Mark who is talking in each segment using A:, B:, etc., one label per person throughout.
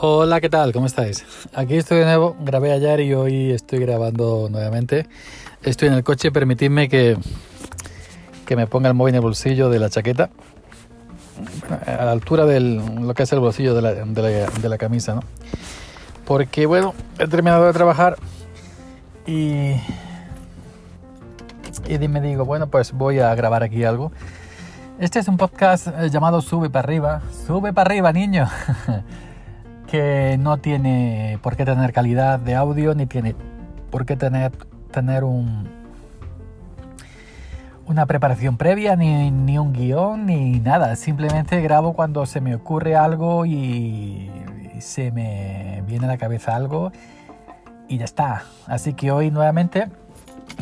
A: Hola, ¿qué tal? ¿Cómo estáis? Aquí estoy de nuevo, grabé ayer y hoy estoy grabando nuevamente. Estoy en el coche, permitidme que, que me ponga el móvil en el bolsillo de la chaqueta, a la altura de lo que es el bolsillo de la, de la, de la camisa, ¿no? Porque, bueno, he terminado de trabajar y, y me digo, bueno, pues voy a grabar aquí algo. Este es un podcast eh, llamado Sube para arriba. Sube para arriba, niño. que no tiene por qué tener calidad de audio, ni tiene por qué tener, tener un, una preparación previa, ni, ni, un guion, ni nada. Simplemente grabo cuando se me ocurre algo y, y se me viene a la cabeza algo y ya está. Así que hoy nuevamente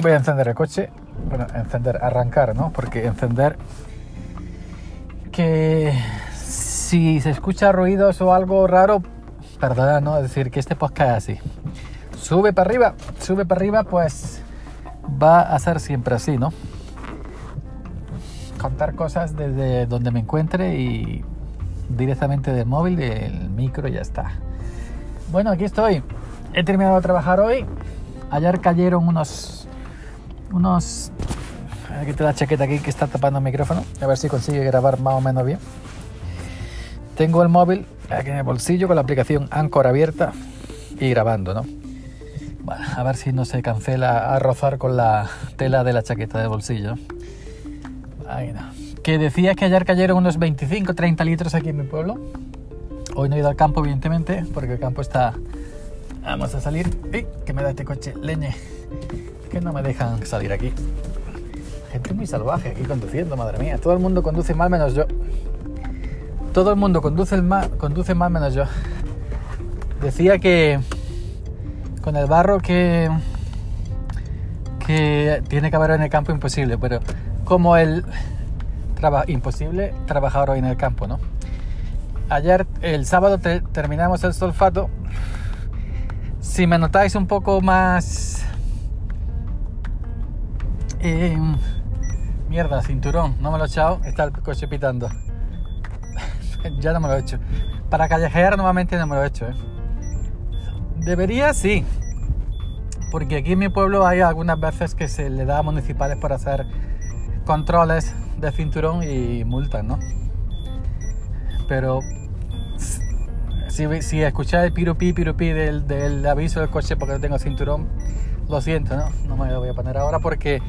A: voy a encender el coche. Bueno, encender, arrancar, ¿no? Porque encender que si se escucha ruidos o algo raro, perdona, ¿no? Decir, que este podcast es así. Sube para arriba, sube para arriba, pues va a ser siempre así, ¿no? Contar cosas desde donde me encuentre y directamente del móvil, del micro ya está. Bueno, aquí estoy. He terminado de trabajar hoy. Ayer cayeron unos... unos... Aquí te la chaqueta aquí que está tapando el micrófono. A ver si consigue grabar más o menos bien. Tengo el móvil aquí en el bolsillo con la aplicación Anchor abierta y grabando, ¿no? Bueno, a ver si no se cancela a rozar con la tela de la chaqueta de bolsillo. Ahí no. Que decía que ayer cayeron unos 25, 30 litros aquí en mi pueblo. Hoy no he ido al campo, evidentemente, porque el campo está... Vamos a salir. ¡Ey! Que me da este coche, leñe. Que no me dejan salir aquí. Gente muy salvaje aquí conduciendo, madre mía. Todo el mundo conduce mal menos yo. Todo el mundo conduce, mal, conduce mal menos yo. Decía que con el barro que, que tiene que haber en el campo imposible, pero como el traba, imposible trabajar hoy en el campo, ¿no? Ayer, el sábado, te, terminamos el solfato. Si me notáis un poco más... Eh, mierda, cinturón, no me lo he echado, está el coche pitando. ya no me lo he hecho. Para callejear nuevamente no me lo he hecho, ¿eh? Debería, sí. Porque aquí en mi pueblo hay algunas veces que se le da a municipales para hacer controles de cinturón y multas, ¿no? Pero si, si escucháis el pirupi, pirupi del, del aviso del coche porque no tengo cinturón, lo siento, ¿no? No me lo voy a poner ahora porque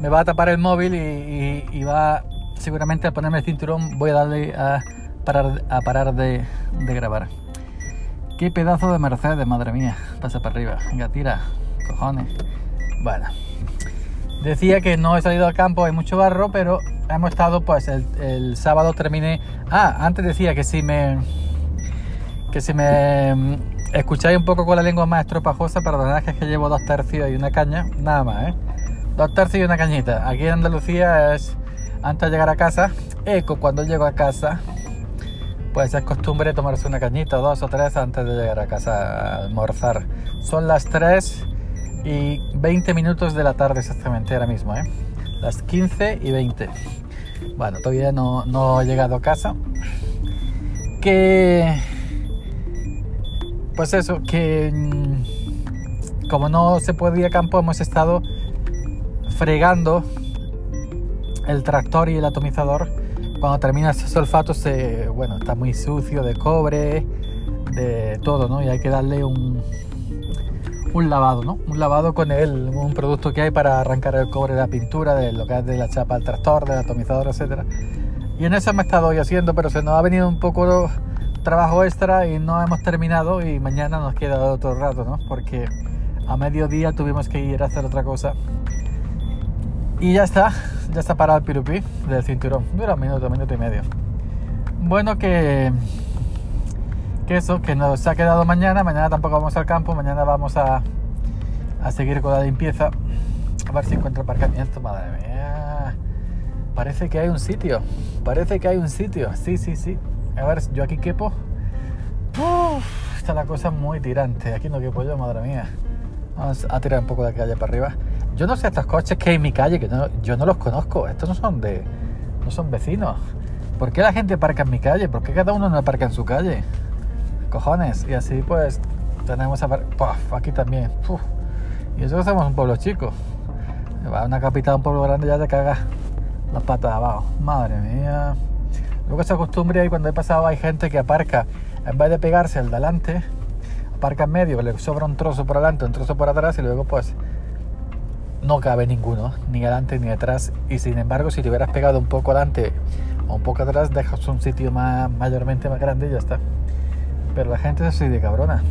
A: me va a tapar el móvil y, va seguramente a ponerme el cinturón. Voy a darle a parar, a parar de, grabar. Qué pedazo de Mercedes, madre mía. Pasa para arriba. Venga, tira. Cojones. Bueno. Decía que no he salido al campo, hay mucho barro, pero hemos estado, pues el, sábado terminé. Ah, antes decía que si me. Que si me escucháis un poco con la lengua más estropajosa, perdonad que es que llevo dos tercios y una caña, nada más, ¿eh? Dos tercios y una cañita. Aquí en Andalucía es antes de llegar a casa, eco cuando llego a casa, pues es costumbre tomarse una cañita, dos o tres antes de llegar a casa a almorzar. Son las 3 y 20 minutos de la tarde exactamente ahora mismo, ¿eh? Las 15 y 20. Bueno, todavía no, no he llegado a casa. Que... Pues eso, que como no se puede ir a campo, hemos estado fregando el tractor y el atomizador cuando termina ese sulfato se, bueno, está muy sucio de cobre, de todo, ¿no? Y hay que darle un, un lavado, ¿no? Un lavado con el, un producto que hay para arrancar el cobre de la pintura, de lo que es de la chapa del tractor, del atomizador, etcétera. Y en eso me he estado hoy haciendo, pero se nos ha venido un poco trabajo extra y no hemos terminado y mañana nos queda otro rato, ¿no? Porque a mediodía tuvimos que ir a hacer otra cosa. Y ya está, ya está parado el pirupi del cinturón. Dura un minuto, un minuto y medio. Bueno, que, que eso, que nos ha quedado mañana. Mañana tampoco vamos al campo. Mañana vamos a, a seguir con la limpieza. A ver si encuentro aparcamiento. Madre mía. Parece que hay un sitio. Parece que hay un sitio. Sí, sí, sí. A ver, yo aquí quepo. Uf, está la cosa muy tirante. Aquí no quepo yo, madre mía. Vamos a tirar un poco de calle para arriba. Yo no sé estos coches que hay en mi calle, que yo no los conozco. Estos no son de, no son vecinos. ¿Por qué la gente aparca en mi calle? ¿Por qué cada uno no aparca en su calle? Cojones. Y así pues tenemos aquí también. Y eso somos un pueblo chico. Va una capital, un pueblo grande, ya te cagas las patas abajo. Madre mía. Luego se acostumbra y cuando he pasado hay gente que aparca, en vez de pegarse al delante, aparca en medio, le sobra un trozo por adelante, un trozo por atrás y luego pues no cabe ninguno, ni adelante ni atrás. Y sin embargo, si te hubieras pegado un poco adelante o un poco atrás, dejas un sitio más, mayormente más grande y ya está. Pero la gente es así de cabrona.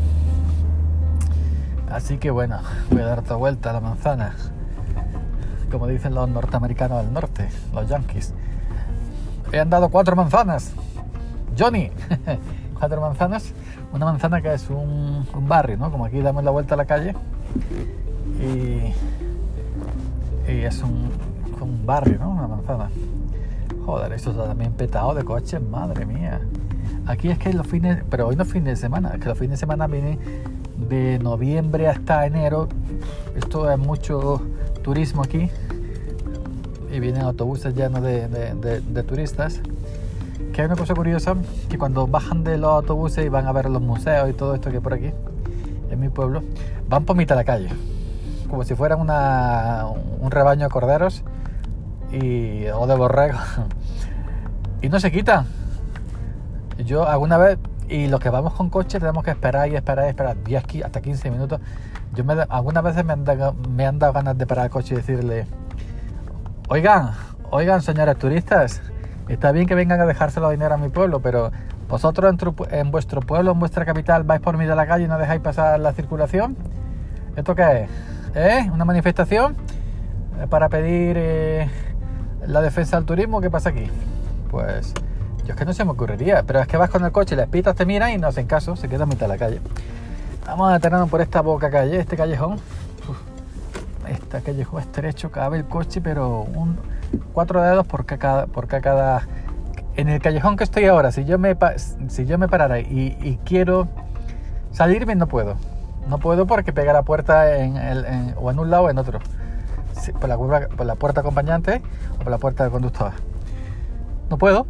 A: Así que bueno, voy a dar otra vuelta a la manzana. Como dicen los norteamericanos del norte, los yankees. He andado cuatro manzanas. Johnny, cuatro manzanas. Una manzana que es un, un barrio, ¿no? Como aquí damos la vuelta a la calle. Y y es un, un barrio, ¿no? Una manzana. Joder, esto está también petado de coches, madre mía. Aquí es que los fines, pero hoy no es fin de semana, es que los fines de semana vienen de noviembre hasta enero. Esto es mucho turismo aquí y vienen autobuses llenos de, de, de, turistas. Que hay una cosa curiosa, que cuando bajan de los autobuses y van a ver los museos y todo esto que hay por aquí, en mi pueblo, van por mitad de la calle como si fueran un rebaño de corderos y, o de borregos. y no se quitan. Yo alguna vez, y los que vamos con coche tenemos que esperar y esperar y esperar 10 hasta 15 minutos. Yo me, algunas veces me han, dado, me han dado ganas de parar el coche y decirle, oigan, oigan señores turistas, está bien que vengan a dejárselo dinero a mi pueblo, pero vosotros en, en vuestro pueblo, en vuestra capital, vais por medio de la calle y no dejáis pasar la circulación. ¿Esto qué es? ¿Eh? Una manifestación eh, para pedir eh, la defensa del turismo. ¿Qué pasa aquí? Pues yo es que no se me ocurriría, pero es que vas con el coche, les pitas, te miran y no hacen caso, se quedan a mitad de la calle. Vamos a detenernos por esta boca calle, este callejón. Esta callejón estrecho, cabe el coche, pero cuatro dedos por cada, por cada... En el callejón que estoy ahora, si yo me, si yo me parara y, y quiero salirme, no puedo no puedo porque pega la puerta en el, o en un lado o en otro. por, la, la puerta acompañante o por la puerta del conductor. No puedo.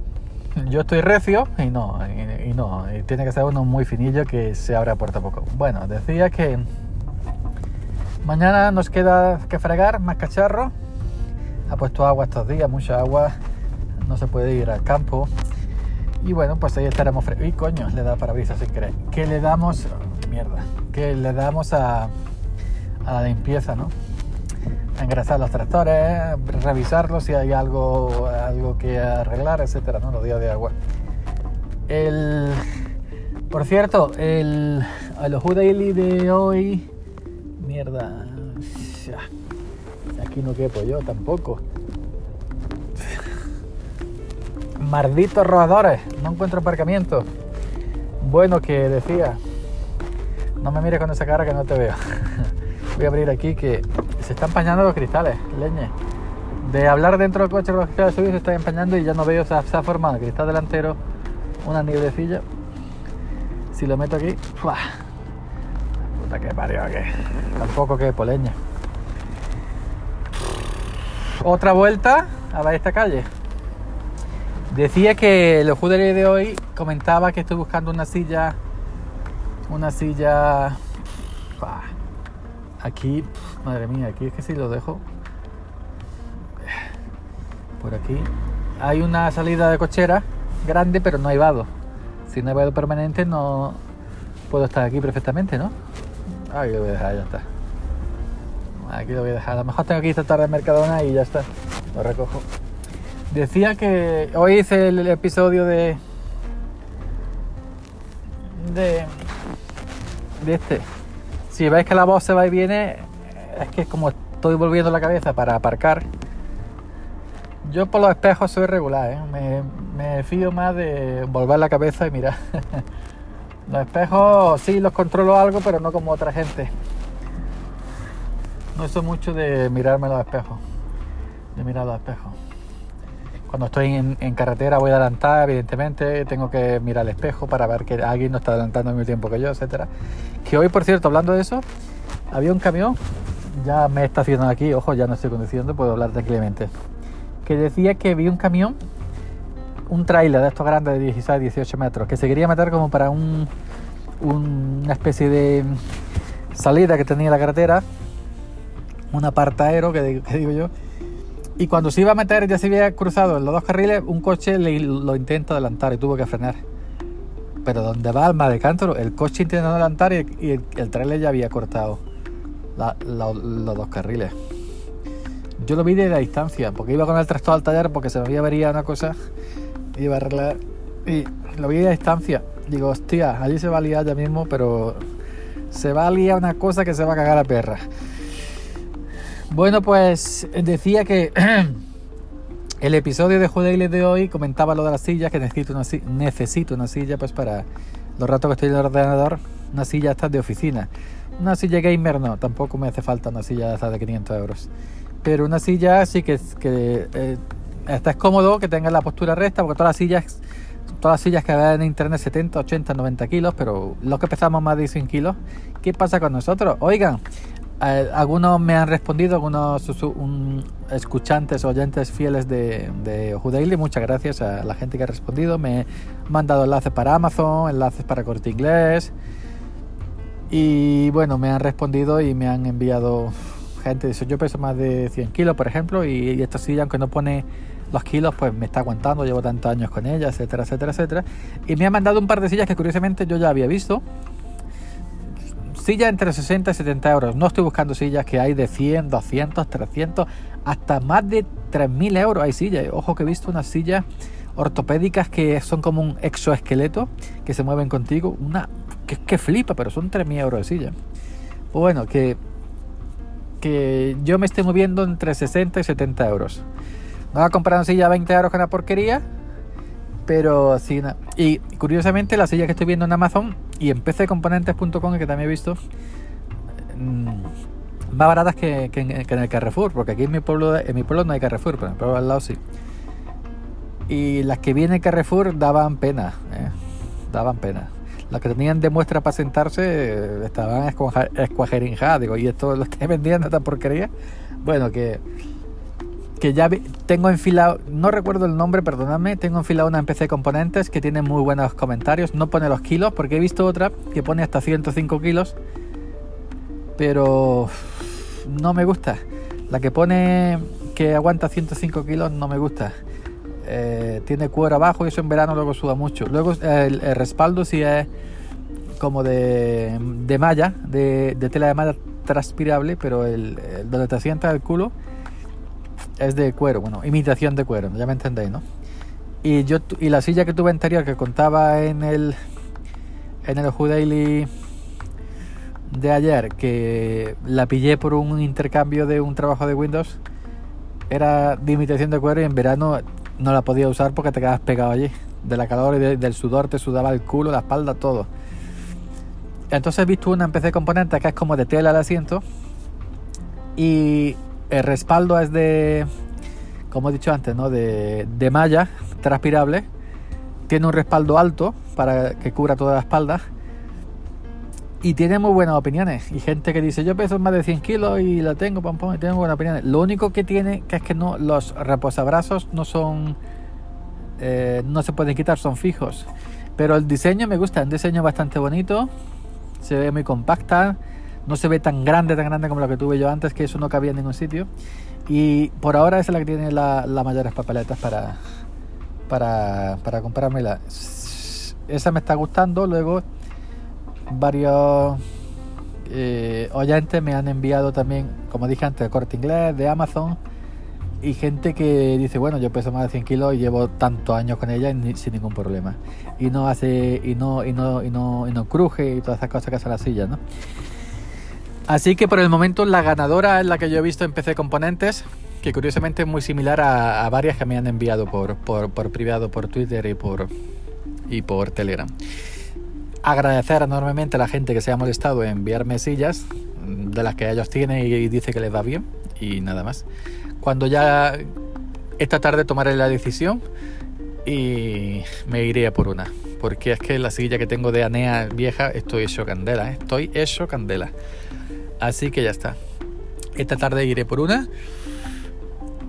A: Yo estoy recio y no, y, no. tiene que ser uno muy finillo que se abra puerta poco. Bueno, decía que mañana nos queda que fregar más cacharro. Ha puesto agua estos días, mucha agua. No se puede ir al campo. Y bueno, pues ahí estaremos Y coño, le da parabrisas sin querer. ¿Qué le damos? Que le damos a, la limpieza, ¿no? engrasar los tractores, revisarlos si hay algo, algo que arreglar, etcétera, ¿no? Los días de agua. El, por cierto, el, el Ojo Daily de hoy, mierda, aquí no quepo yo tampoco. Malditos rodadores, no encuentro aparcamiento. Bueno, que decía, no me mires con esa cara que no te veo. Voy a abrir aquí que se están empañando los cristales, leñe. De hablar dentro del coche los cristales subidos se están empañando y ya no veo, se ha formado cristal delantero una nieblecilla. Si lo meto aquí, ¡fua! puta que parió que tampoco que poleña. Otra vuelta a esta calle. Decía que el judería de hoy comentaba que estoy buscando una silla una silla aquí madre mía aquí es que si lo dejo. Por aquí. Hay una salida de cochera grande pero no hay vado. Si no hay vado permanente no puedo estar aquí perfectamente no aquí lo voy a dejar ya está. Aquí lo voy a dejar. A lo mejor tengo que ir esta tarde Mercadona y ya está. Lo recojo. Decía que hoy hice el episodio de de de este. Si veis que la voz se va y viene, es que como estoy volviendo la cabeza para aparcar. Yo por los espejos soy regular, ¿eh? me, me fío más de volver la cabeza y mirar. los espejos sí los controlo algo, pero no como otra gente. No soy mucho de mirarme los espejos, de mirar los espejos. Cuando estoy en, carretera voy a adelantar, evidentemente, tengo que mirar al espejo para ver que alguien no está adelantando al mismo tiempo que yo, etcétera. Que hoy, por cierto, hablando de eso, había un camión, ya me está haciendo aquí, ojo, ya no estoy conduciendo, puedo hablar tranquilamente, que decía que vi un camión un trailer de estos grandes de 16, 18 metros, que se quería meter como para un, una especie de salida que tenía la carretera, un apartadero que, que digo yo, y cuando se iba a meter, ya se había cruzado en los dos carriles, un coche le, lo intenta adelantar y tuvo que frenar. Pero donde va Alma de Cántaro, el coche intenta adelantar y, el, el, trailer ya había cortado los dos carriles. Yo lo vi de la distancia, porque iba con el tractor al taller porque se me había vería una cosa, iba a arreglar y lo vi de distancia. Digo, hostia, allí se va a liar ya mismo, pero se va a liar una cosa que se va a cagar la perra. Bueno, pues decía que el episodio de Judeile de hoy comentaba lo de las sillas, que necesito una, necesito una silla pues para los ratos que estoy en el ordenador, una silla esta de oficina. Una silla gamer no, tampoco me hace falta una silla esta de 500 euros. Pero una silla sí que, que eh, cómodo, que tenga la postura recta, porque todas las sillas todas las sillas que ven en internet 70, 80, 90 kilos, pero los que pesamos más de 100 kilos, ¿qué pasa con nosotros? Oigan, eh, algunos me han respondido, algunos un, escuchantes, oyentes fieles de, de muchas gracias a la gente que ha respondido, me han mandado enlaces para Amazon, enlaces para Corte Inglés, y bueno, me han respondido y me han enviado gente, yo peso más de 100 kilos, por ejemplo, y, y esta silla, aunque no pone los kilos, pues me está aguantando, llevo tantos años con ella, etcétera, etcétera, etcétera. Y me han mandado un par de sillas que curiosamente yo ya había visto. Sillas entre 60 y 70 euros. No estoy buscando sillas que hay de 100, 200, 300, hasta más de 3.000 euros hay sillas. Ojo que he visto unas sillas ortopédicas que son como un exoesqueleto que se mueven contigo. Una que, que flipa, pero son 3.000 euros de silla. Pues bueno, que, que yo me estoy moviendo entre 60 y 70 euros. No va a comprar una silla a 20 euros con una porquería, pero sí. Y curiosamente, la silla que estoy viendo en Amazon y en pccomponentes.com, que también he visto, mm, más baratas que, en, el Carrefour, porque aquí en mi pueblo en mi pueblo no hay Carrefour, pero en el pueblo al lado sí. Y las que vienen Carrefour daban pena, ¿eh? daban pena. Las que tenían de muestra para sentarse eh, estaban escuajerinjadas. Digo, ¿y esto lo estoy vendiendo esta porquería? Bueno, que que ya tengo enfilado, no recuerdo el nombre, perdonadme, tengo enfilado una PC Componentes que tiene muy buenos comentarios, no pone los kilos, porque he visto otra que pone hasta 105 kilos, pero no me gusta. La que pone que aguanta 105 kilos no me gusta. Eh, tiene cuero abajo y eso en verano luego suda mucho. Luego el, respaldo sí es como de, de malla, de, tela de malla transpirable, pero el, el donde te sienta el culo es de cuero, bueno, imitación de cuero, ya me entendéis, ¿no? Y yo y la silla que tuve anterior que contaba en el en el Daily de ayer que la pillé por un intercambio de un trabajo de Windows era de imitación de cuero y en verano no la podía usar porque te quedas pegado allí. De la calor y del sudor te sudaba el culo, la espalda, todo. Entonces he visto una en PC Componente que es como de tela al asiento y el respaldo es de, como he dicho antes, ¿no? de, malla transpirable. Tiene un respaldo alto para que cubra toda la espalda. Y tiene muy buenas opiniones. Y gente que dice, yo peso más de 100 kilos y la tengo, pam, pam, y tengo buenas opiniones. Lo único que tiene que es que no, los reposabrazos no son, eh, no se pueden quitar, son fijos. Pero el diseño me gusta, un diseño bastante bonito. Se ve muy compacta no se ve tan grande, tan grande como la que tuve yo antes, que eso no cabía en ningún sitio. Y por ahora es la que tiene las mayores papeletas para, para, para comprármela. Esa me está gustando. Luego, varios eh, oyentes me han enviado también, como dije antes, de corte inglés, de Amazon. Y gente que dice, bueno, yo peso más de 100 kilos y llevo tantos años con ella sin ningún problema. Y no hace, y no, y no, y no, y no cruje y todas esas cosas que hace la silla, ¿no? Así que por el momento la ganadora es la que yo he visto en PC Componentes, que curiosamente es muy similar a, varias que me han enviado por, por, privado, por Twitter y por, y por Telegram. Agradecer enormemente a la gente que se ha molestado en enviarme sillas, de las que ellos tienen y dice que les va bien, y nada más. Cuando ya esta tarde tomaré la decisión y me iré a por una. Porque es que la silla que tengo de Anea vieja estoy hecho candela, ¿eh? estoy hecho candela. Así que ya está. Esta tarde iré por una.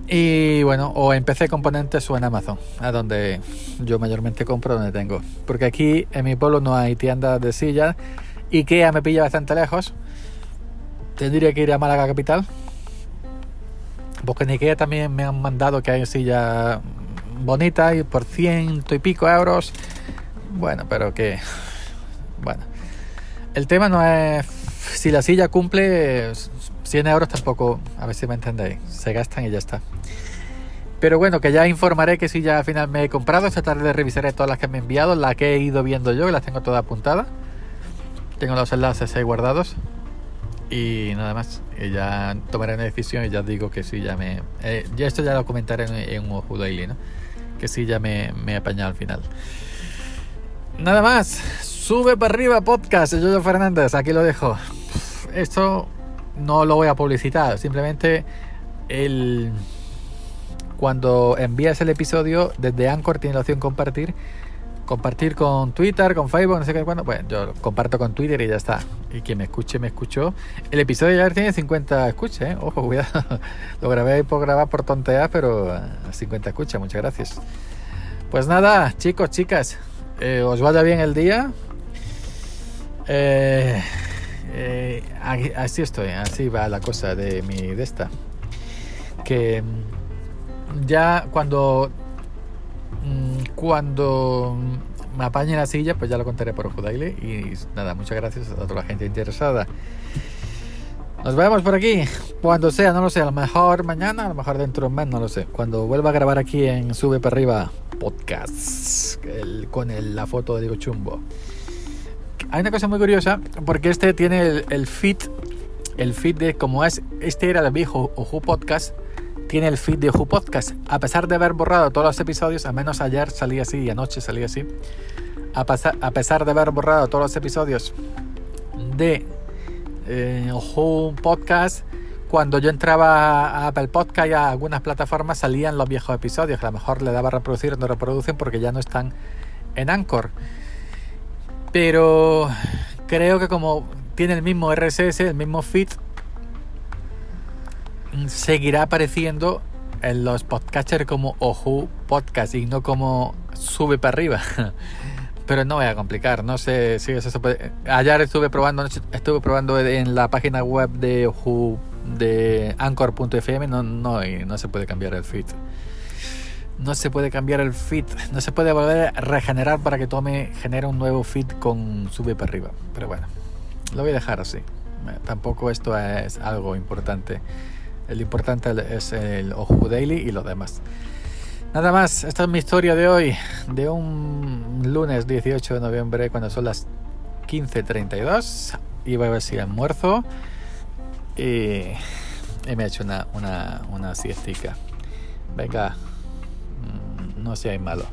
A: Y bueno, o en PC Componentes o en Amazon, a donde yo mayormente compro, donde tengo. Porque aquí en mi pueblo no hay tiendas de sillas. Ikea me pilla bastante lejos. Tendría que ir a Málaga Capital. Porque en Ikea también me han mandado que hay sillas bonitas y por ciento y pico euros. Bueno, pero que... Bueno. El tema no es si la silla cumple 100 euros tampoco, a ver si me entendéis, se gastan y ya está. Pero bueno, que ya informaré que si ya al final me he comprado. Esta tarde revisaré todas las que me he enviado, las que he ido viendo yo, que las tengo todas apuntadas. Tengo los enlaces ahí guardados. Y nada más. Y ya tomaré una decisión y ya digo que sí, ya me. Eh, ya esto ya lo comentaré en, un Ojo Daily, ¿no? Que sí, ya me, me he apañado al final. Nada más. Sube para arriba podcast de Yoyo Fernández. Aquí lo dejo. Esto no lo voy a publicitar. Simplemente el cuando envías el episodio desde Anchor tiene la opción compartir compartir con Twitter, con Facebook, no sé qué cuándo. Bueno, yo comparto con Twitter y ya está. Y quien me escuche, me escuchó. El episodio ya tiene 50 escuchas, ¿eh? Ojo, cuidado. Lo grabé por grabar por tontear, pero 50 escuchas, muchas gracias. Pues nada, chicos, chicas, eh, os vaya bien el día. Eh, eh, así estoy, así va la cosa de mi de esta. Que mm, ya cuando mm, cuando me apañe la silla, pues ya lo contaré por Ojo Y nada, muchas gracias a toda la gente interesada. Nos vemos por aquí, cuando sea, no lo sé, a lo mejor mañana, a lo mejor dentro de un mes, no lo sé. Cuando vuelva a grabar aquí en Sube para arriba podcast, con la foto de Diego Chumbo. Hay una cosa muy curiosa, porque este tiene el, el feed, el feed de como es, este era el viejo Ojo Podcast, tiene el feed de Ojo Podcast. A pesar de haber borrado todos los episodios, al menos ayer salía así y anoche salía así, a, a pesar de haber borrado todos los episodios de eh, Ojo Podcast, cuando yo entraba a Apple Podcast y a algunas plataformas salían los viejos episodios, que a lo mejor le daba a reproducir, no reproducen porque ya no están en Anchor. Pero creo que como tiene el mismo RSS, el mismo feed, seguirá apareciendo en los podcasters como Ojo Podcast y no como sube para arriba. Pero no voy a complicar, no sé si eso se puede. Ayer estuve probando, estuve probando en la página web de Ojo de Anchor.fm, no, no, no se puede cambiar el feed no se puede cambiar el feed, no se puede volver a regenerar para que tome, genere un nuevo feed con sube para arriba. Pero bueno, lo voy a dejar así. Tampoco esto es algo importante. El importante es el Ojo Daily y lo demás. Nada más, esta es mi historia de hoy, de un lunes 18 de noviembre, cuando son las 15.32. Y voy a ver si almuerzo. Y, y me he hecho una, una, una siestica. Venga, no sea malo.